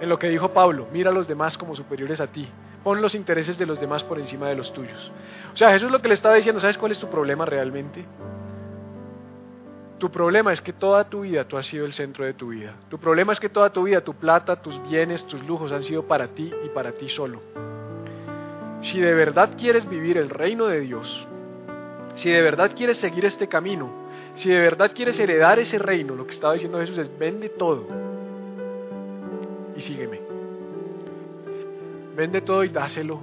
En lo que dijo Pablo, mira a los demás como superiores a ti. Pon los intereses de los demás por encima de los tuyos. O sea, Jesús lo que le estaba diciendo, ¿sabes cuál es tu problema realmente? Tu problema es que toda tu vida tú has sido el centro de tu vida. Tu problema es que toda tu vida, tu plata, tus bienes, tus lujos han sido para ti y para ti solo. Si de verdad quieres vivir el reino de Dios, si de verdad quieres seguir este camino, si de verdad quieres heredar ese reino, lo que estaba diciendo Jesús es vende todo y sígueme. Vende todo y dáselo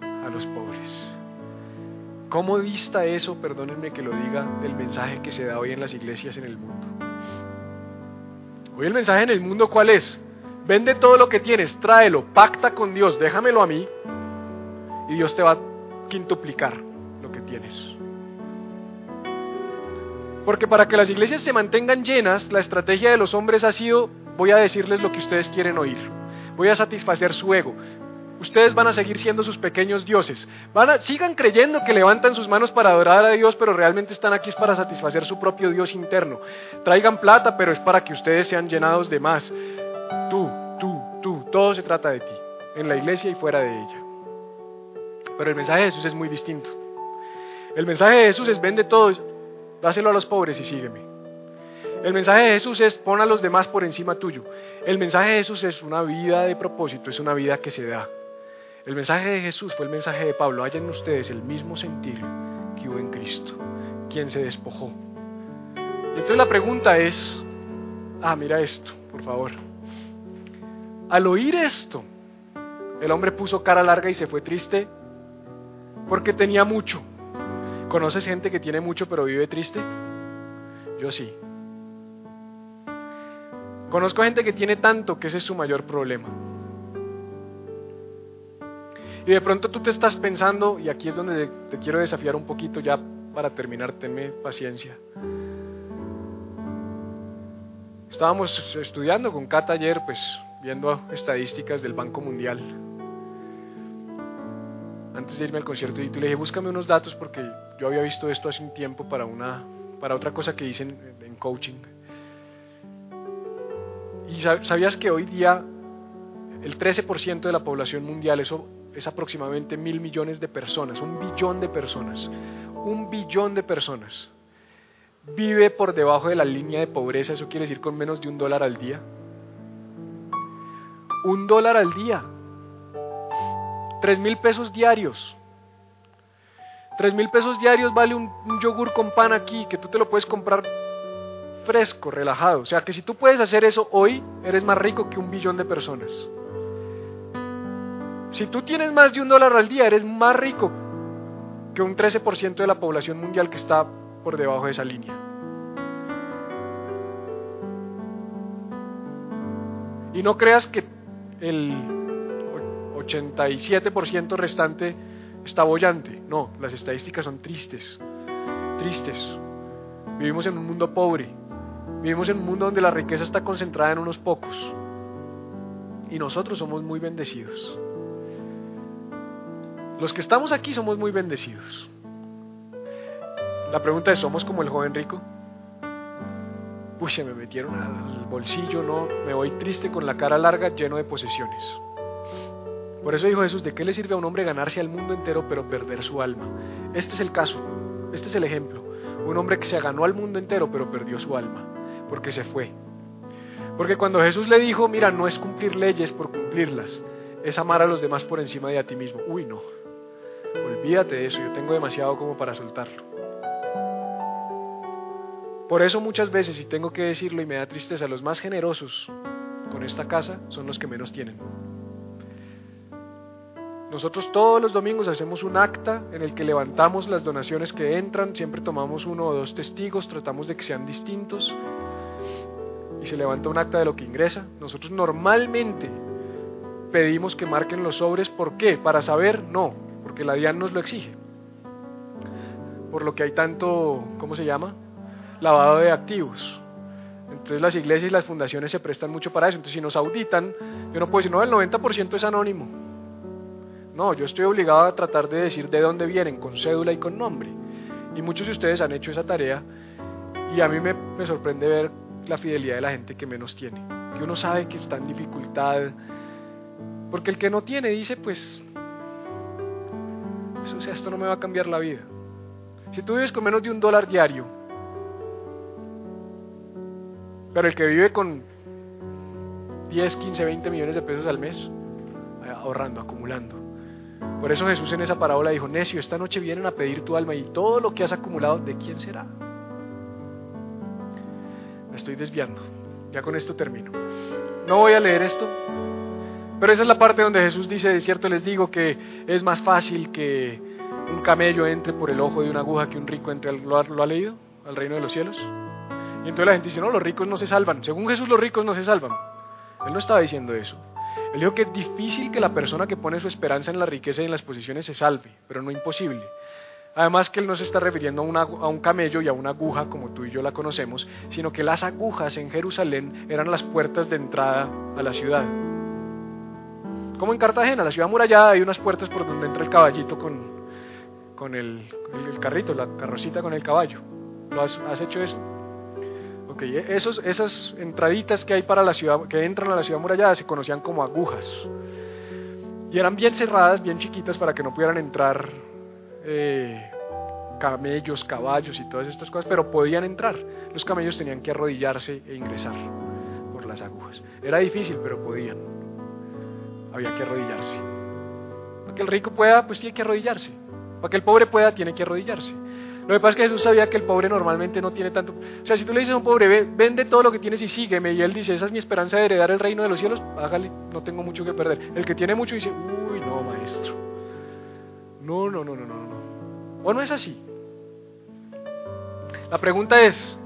a los pobres. ¿Cómo dista eso, perdónenme que lo diga, del mensaje que se da hoy en las iglesias en el mundo? Hoy el mensaje en el mundo cuál es? Vende todo lo que tienes, tráelo, pacta con Dios, déjamelo a mí y Dios te va a quintuplicar lo que tienes. Porque para que las iglesias se mantengan llenas, la estrategia de los hombres ha sido, voy a decirles lo que ustedes quieren oír, voy a satisfacer su ego. Ustedes van a seguir siendo sus pequeños dioses. Van a, sigan creyendo que levantan sus manos para adorar a Dios, pero realmente están aquí para satisfacer su propio Dios interno. Traigan plata, pero es para que ustedes sean llenados de más. Tú, tú, tú, todo se trata de ti, en la iglesia y fuera de ella. Pero el mensaje de Jesús es muy distinto. El mensaje de Jesús es vende todo, dáselo a los pobres y sígueme. El mensaje de Jesús es pon a los demás por encima tuyo. El mensaje de Jesús es una vida de propósito, es una vida que se da. El mensaje de Jesús fue el mensaje de Pablo. Hayan ustedes el mismo sentir que hubo en Cristo, quien se despojó. Y entonces la pregunta es, ah, mira esto, por favor. Al oír esto, el hombre puso cara larga y se fue triste porque tenía mucho. ¿Conoces gente que tiene mucho pero vive triste? Yo sí. Conozco gente que tiene tanto que ese es su mayor problema. Y de pronto tú te estás pensando, y aquí es donde te quiero desafiar un poquito ya para terminar, tenme paciencia. Estábamos estudiando con Cata ayer, pues viendo estadísticas del Banco Mundial antes de irme al concierto y tú le dije, búscame unos datos porque yo había visto esto hace un tiempo para, una, para otra cosa que hice en, coaching. Y sabías que hoy día el 13% de la población mundial, eso es aproximadamente mil millones de personas, un billón de personas, un billón de personas, vive por debajo de la línea de pobreza, eso quiere decir con menos de un dólar al día. Un dólar al día. Tres mil pesos diarios. Tres mil pesos diarios vale un, yogur con pan aquí, que tú te lo puedes comprar fresco, relajado. O sea que si tú puedes hacer eso hoy, eres más rico que un billón de personas. Si tú tienes más de un dólar al día, eres más rico que un 13% de la población mundial que está por debajo de esa línea. Y no creas que el 87% restante está bollante. No, las estadísticas son tristes, tristes. Vivimos en un mundo pobre, vivimos en un mundo donde la riqueza está concentrada en unos pocos. Y nosotros somos muy bendecidos. Los que estamos aquí somos muy bendecidos. La pregunta es, ¿somos como el joven rico? Uy, se me metieron al bolsillo, no, me voy triste con la cara larga lleno de posesiones. Por eso dijo Jesús, ¿de qué le sirve a un hombre ganarse al mundo entero pero perder su alma? Este es el caso, este es el ejemplo. Un hombre que se ganó al mundo entero pero perdió su alma, porque se fue. Porque cuando Jesús le dijo, mira, no es cumplir leyes por cumplirlas, es amar a los demás por encima de ti mismo. Uy, no. Olvídate de eso, yo tengo demasiado como para soltarlo. Por eso muchas veces, y tengo que decirlo y me da tristeza, los más generosos con esta casa son los que menos tienen. Nosotros todos los domingos hacemos un acta en el que levantamos las donaciones que entran, siempre tomamos uno o dos testigos, tratamos de que sean distintos y se levanta un acta de lo que ingresa. Nosotros normalmente pedimos que marquen los sobres, ¿por qué? Para saber, no, porque la DIAN nos lo exige. Por lo que hay tanto, ¿cómo se llama? Lavado de activos. Entonces las iglesias y las fundaciones se prestan mucho para eso. Entonces si nos auditan, yo no puedo decir, no, el 90% es anónimo. No, yo estoy obligado a tratar de decir de dónde vienen, con cédula y con nombre. Y muchos de ustedes han hecho esa tarea y a mí me, me sorprende ver la fidelidad de la gente que menos tiene. Que uno sabe que está en dificultad. Porque el que no tiene dice, pues, o sea, esto no me va a cambiar la vida. Si tú vives con menos de un dólar diario, pero el que vive con 10, 15, 20 millones de pesos al mes, ahorrando, acumulando. Por eso Jesús en esa parábola dijo, necio, esta noche vienen a pedir tu alma y todo lo que has acumulado, ¿de quién será? Me estoy desviando. Ya con esto termino. No voy a leer esto, pero esa es la parte donde Jesús dice, de cierto les digo que es más fácil que un camello entre por el ojo de una aguja que un rico entre, al, ¿lo, ¿lo ha leído? Al reino de los cielos. Y entonces la gente dice, no, los ricos no se salvan. Según Jesús los ricos no se salvan. Él no estaba diciendo eso. Él dijo que es difícil que la persona que pone su esperanza en la riqueza y en las posiciones se salve, pero no imposible. Además que él no se está refiriendo a, un camello y a una aguja como tú y yo la conocemos, sino que las agujas en Jerusalén eran las puertas de entrada a la ciudad. Como en Cartagena, la ciudad murallada, hay unas puertas por donde entra el caballito con, con el, el, el carrito, la carrocita con el caballo. ¿Lo has, has hecho eso? Okay, esos, esas entraditas que hay para la ciudad, que entran a la ciudad murallada, se conocían como agujas. Y eran bien cerradas, bien chiquitas para que no pudieran entrar eh, camellos, caballos y todas estas cosas, pero podían entrar. Los camellos tenían que arrodillarse e ingresar por las agujas. Era difícil, pero podían. Había que arrodillarse. Para que el rico pueda, pues tiene que arrodillarse. Para que el pobre pueda, tiene que arrodillarse. Lo que pasa es que Jesús sabía que el pobre normalmente no tiene tanto. O sea, si tú le dices a un pobre, vende todo lo que tienes y sígueme, y él dice, esa es mi esperanza de heredar el reino de los cielos, hágale, no tengo mucho que perder. El que tiene mucho dice, uy, no, maestro. No, no, no, no, no, no. ¿O no es así? La pregunta es,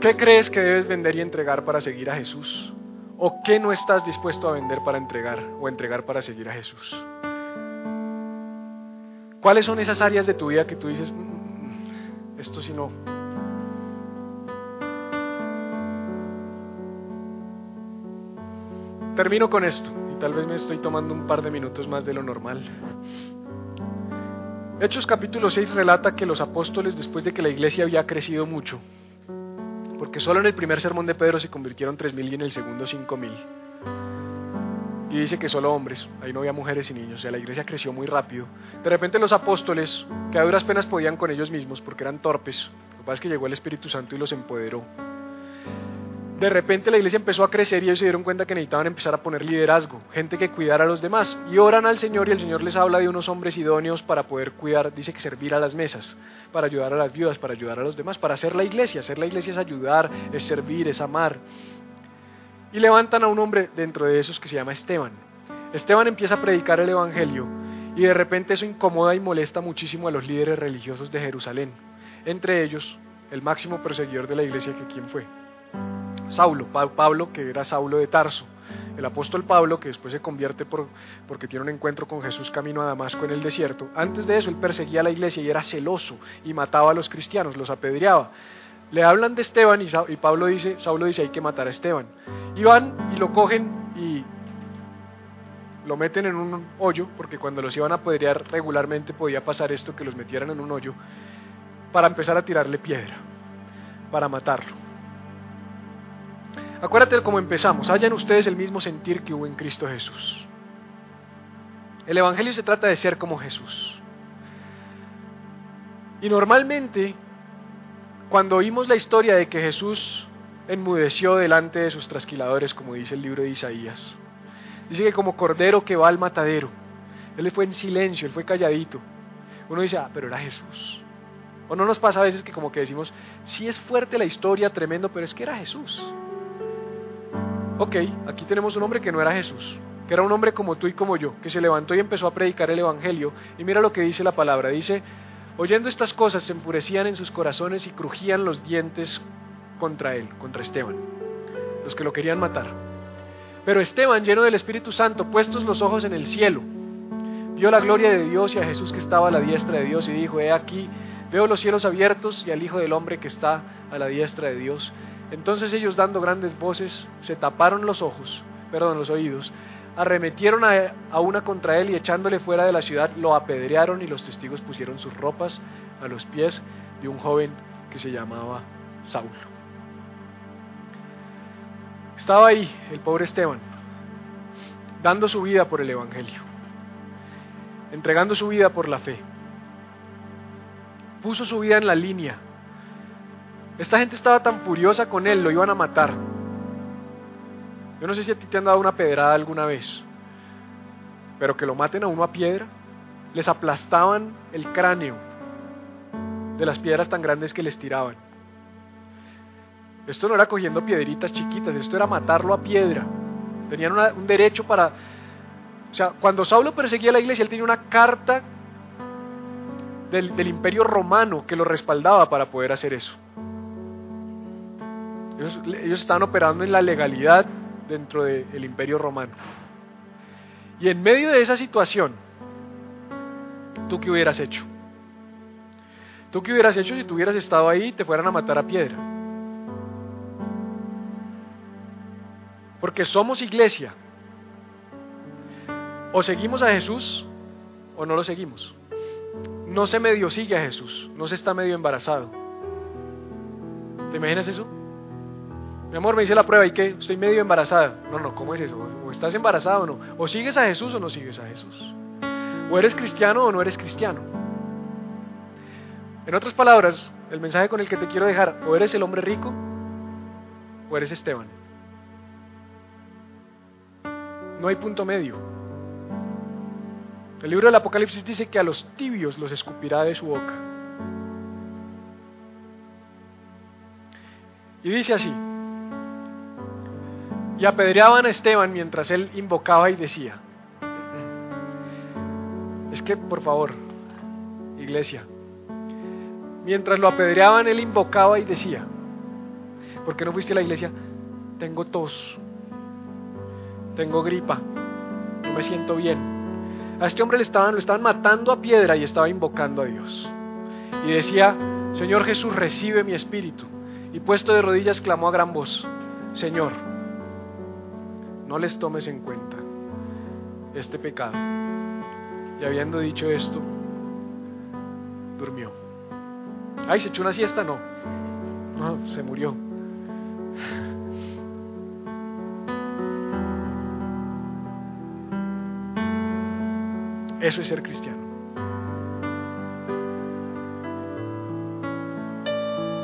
¿qué crees que debes vender y entregar para seguir a Jesús? ¿O qué no estás dispuesto a vender para entregar o entregar para seguir a Jesús? ¿Cuáles son esas áreas de tu vida que tú dices, esto sí no? Termino con esto y tal vez me estoy tomando un par de minutos más de lo normal. Hechos capítulo 6 relata que los apóstoles, después de que la iglesia había crecido mucho, porque solo en el primer sermón de Pedro se convirtieron 3.000 y en el segundo 5.000, dice que solo hombres, ahí no había mujeres y niños, o sea, la iglesia creció muy rápido. De repente los apóstoles, que a duras penas podían con ellos mismos porque eran torpes, lo que pasa es que llegó el Espíritu Santo y los empoderó. De repente la iglesia empezó a crecer y ellos se dieron cuenta que necesitaban empezar a poner liderazgo, gente que cuidara a los demás. Y oran al Señor y el Señor les habla de unos hombres idóneos para poder cuidar, dice que servir a las mesas, para ayudar a las viudas, para ayudar a los demás, para hacer la iglesia. Hacer la iglesia es ayudar, es servir, es amar. Y levantan a un hombre dentro de esos que se llama Esteban. Esteban empieza a predicar el Evangelio y de repente eso incomoda y molesta muchísimo a los líderes religiosos de Jerusalén. Entre ellos, el máximo perseguidor de la iglesia, que quién fue? Saulo, Pablo, que era Saulo de Tarso. El apóstol Pablo, que después se convierte por, porque tiene un encuentro con Jesús camino a Damasco en el desierto. Antes de eso, él perseguía a la iglesia y era celoso y mataba a los cristianos, los apedreaba. Le hablan de Esteban y, Pablo dice, Saulo dice hay que matar a Esteban. Y van y lo cogen y lo meten en un hoyo, porque cuando los iban a apedrear regularmente podía pasar esto, que los metieran en un hoyo, para empezar a tirarle piedra, para matarlo. Acuérdate de cómo empezamos, hayan ustedes el mismo sentir que hubo en Cristo Jesús. El Evangelio se trata de ser como Jesús. Y normalmente, cuando oímos la historia de que Jesús enmudeció delante de sus trasquiladores, como dice el libro de Isaías, dice que como cordero que va al matadero, él fue en silencio, él fue calladito. Uno dice, ah, pero era Jesús. O no nos pasa a veces que como que decimos, sí es fuerte la historia, tremendo, pero es que era Jesús. Ok, aquí tenemos un hombre que no era Jesús, que era un hombre como tú y como yo, que se levantó y empezó a predicar el Evangelio. Y mira lo que dice la palabra, dice, oyendo estas cosas se enfurecían en sus corazones y crujían los dientes contra él, contra Esteban, los que lo querían matar. Pero Esteban, lleno del Espíritu Santo, puestos los ojos en el cielo, vio la gloria de Dios y a Jesús que estaba a la diestra de Dios y dijo, he aquí, veo los cielos abiertos y al Hijo del Hombre que está a la diestra de Dios. Entonces ellos dando grandes voces se taparon los ojos, perdón, los oídos, arremetieron a, una contra él y echándole fuera de la ciudad lo apedrearon y los testigos pusieron sus ropas a los pies de un joven que se llamaba Saulo. Estaba ahí el pobre Esteban, dando su vida por el Evangelio, entregando su vida por la fe. Puso su vida en la línea. Esta gente estaba tan furiosa con él, lo iban a matar. Yo no sé si a ti te han dado una pedrada alguna vez, pero que lo maten a uno a piedra, les aplastaban el cráneo de las piedras tan grandes que les tiraban. Esto no era cogiendo piedritas chiquitas, esto era matarlo a piedra. Tenían un derecho para... O sea, cuando Saulo perseguía a la iglesia, él tenía una carta del, imperio romano que lo respaldaba para poder hacer eso. Ellos, ellos estaban operando en la legalidad dentro del imperio romano. Y en medio de esa situación, ¿tú qué hubieras hecho? ¿Tú qué hubieras hecho si tú hubieras estado ahí y te fueran a matar a piedra? Porque somos iglesia. O seguimos a Jesús o no lo seguimos. No se medio sigue a Jesús, no se está medio embarazado. ¿Te imaginas eso? Mi amor, me dice la prueba, ¿y qué? Estoy medio embarazada. No, no, ¿cómo es eso? O estás embarazada o no. O sigues a Jesús o no sigues a Jesús. O eres cristiano o no eres cristiano. En otras palabras, el mensaje con el que te quiero dejar, o eres el hombre rico o eres Esteban. No hay punto medio. El libro del Apocalipsis dice que a los tibios los escupirá de su boca. Y dice así, y apedreaban a Esteban mientras él invocaba y decía, es que por favor, iglesia, mientras lo apedreaban él invocaba y decía, ¿por qué no fuiste a la iglesia? Tengo tos, tengo gripa, no me siento bien. A este hombre le estaban, lo estaban matando a piedra y estaba invocando a Dios. Y decía, Señor Jesús, recibe mi espíritu. Y puesto de rodillas clamó a gran voz, Señor, no les tomes en cuenta este pecado. Y habiendo dicho esto, durmió. Ay, se echó una siesta, no. No, se murió. Eso es ser cristiano.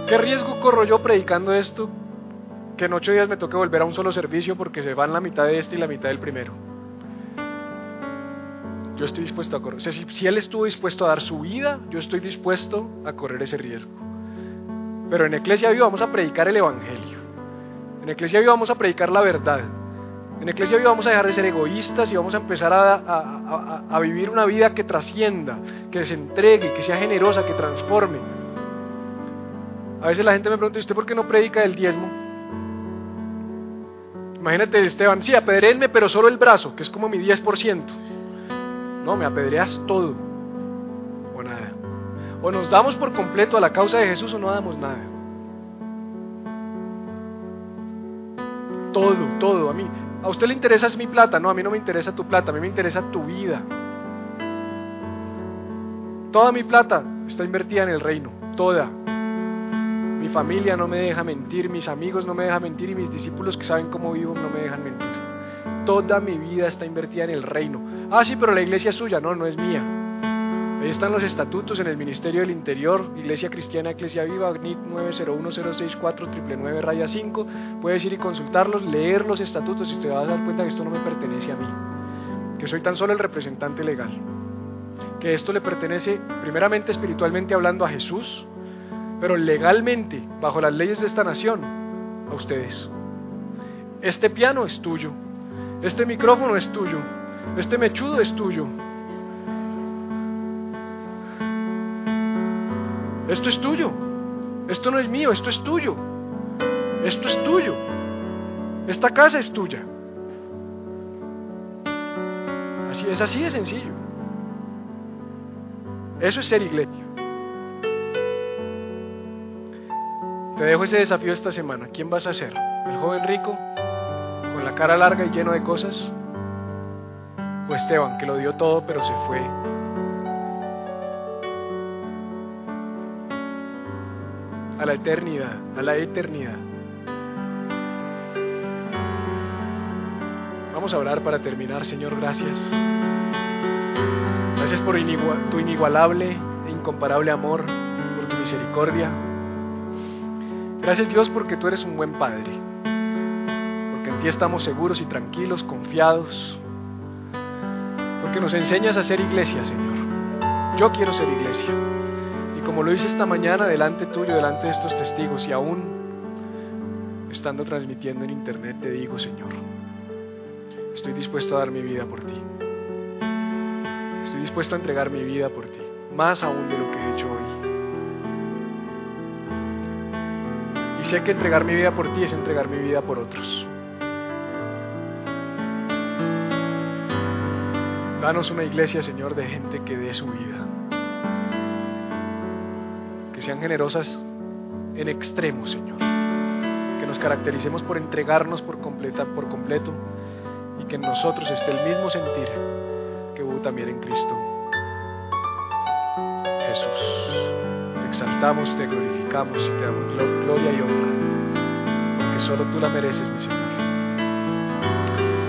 ¿Qué riesgo corro yo predicando esto que en ocho días me toque volver a un solo servicio porque se van la mitad de este y la mitad del primero. Yo estoy dispuesto a correr. si, Él estuvo dispuesto a dar su vida, yo estoy dispuesto a correr ese riesgo. Pero en Eclesia Viva vamos a predicar el Evangelio. En Eclesia Viva vamos a predicar la verdad. En Eclesia Viva vamos a dejar de ser egoístas y vamos a empezar a, a vivir una vida que trascienda, que se entregue, que sea generosa, que transforme. A veces la gente me pregunta, ¿y usted por qué no predica el diezmo? Imagínate, Esteban, sí, apedréenme, pero solo el brazo, que es como mi 10%. No, me apedreas todo. O nada. O nos damos por completo a la causa de Jesús o no damos nada. Todo, todo. A mí, a usted le interesa mi plata, no, a mí no me interesa tu plata, a mí me interesa tu vida. Toda mi plata está invertida en el reino, toda. Mi familia no me deja mentir, mis amigos no me dejan mentir y mis discípulos que saben cómo vivo no me dejan mentir. Toda mi vida está invertida en el reino. Ah, sí, pero la iglesia es suya. No, no es mía. Ahí están los estatutos en el Ministerio del Interior, Iglesia Cristiana, Iglesia Viva, NIT 901064999 raya 5. Puedes ir y consultarlos, leer los estatutos y te vas a dar cuenta que esto no me pertenece a mí, que soy tan solo el representante legal, que esto le pertenece primeramente espiritualmente hablando a Jesús, pero legalmente, bajo las leyes de esta nación, a ustedes. Este piano es tuyo, este micrófono es tuyo, este mechudo es tuyo, Esto es tuyo. Esto no es mío, esto es tuyo. Esto es tuyo. Esta casa es tuya. Así es así de sencillo. Eso es ser iglesia. Te dejo ese desafío esta semana. ¿Quién vas a ser? ¿El joven rico con la cara larga y lleno de cosas? ¿O Esteban que lo dio todo pero se fue a la eternidad, a la eternidad. Vamos a orar para terminar, Señor, gracias. Gracias por tu inigualable e incomparable amor, por tu misericordia. Gracias Dios porque tú eres un buen Padre, porque en ti estamos seguros y tranquilos, confiados, porque nos enseñas a ser iglesia, Señor. Yo quiero ser iglesia como lo hice esta mañana delante tuyo, delante de estos testigos y aún estando transmitiendo en internet, te digo, Señor, estoy dispuesto a dar mi vida por ti. Estoy dispuesto a entregar mi vida por ti, más aún de lo que he hecho hoy. Sé que entregar mi vida por ti es entregar mi vida por otros. Danos una iglesia, Señor, de gente que dé su vida sean generosas en extremo, Señor. Que nos caractericemos por entregarnos por, completa, por completo y que en nosotros esté el mismo sentir que hubo también en Cristo Jesús. Te exaltamos, te y te damos gloria y honra, porque solo tú la mereces, mi Señor.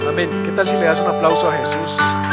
Amén. ¿Qué tal si le das un aplauso a Jesús?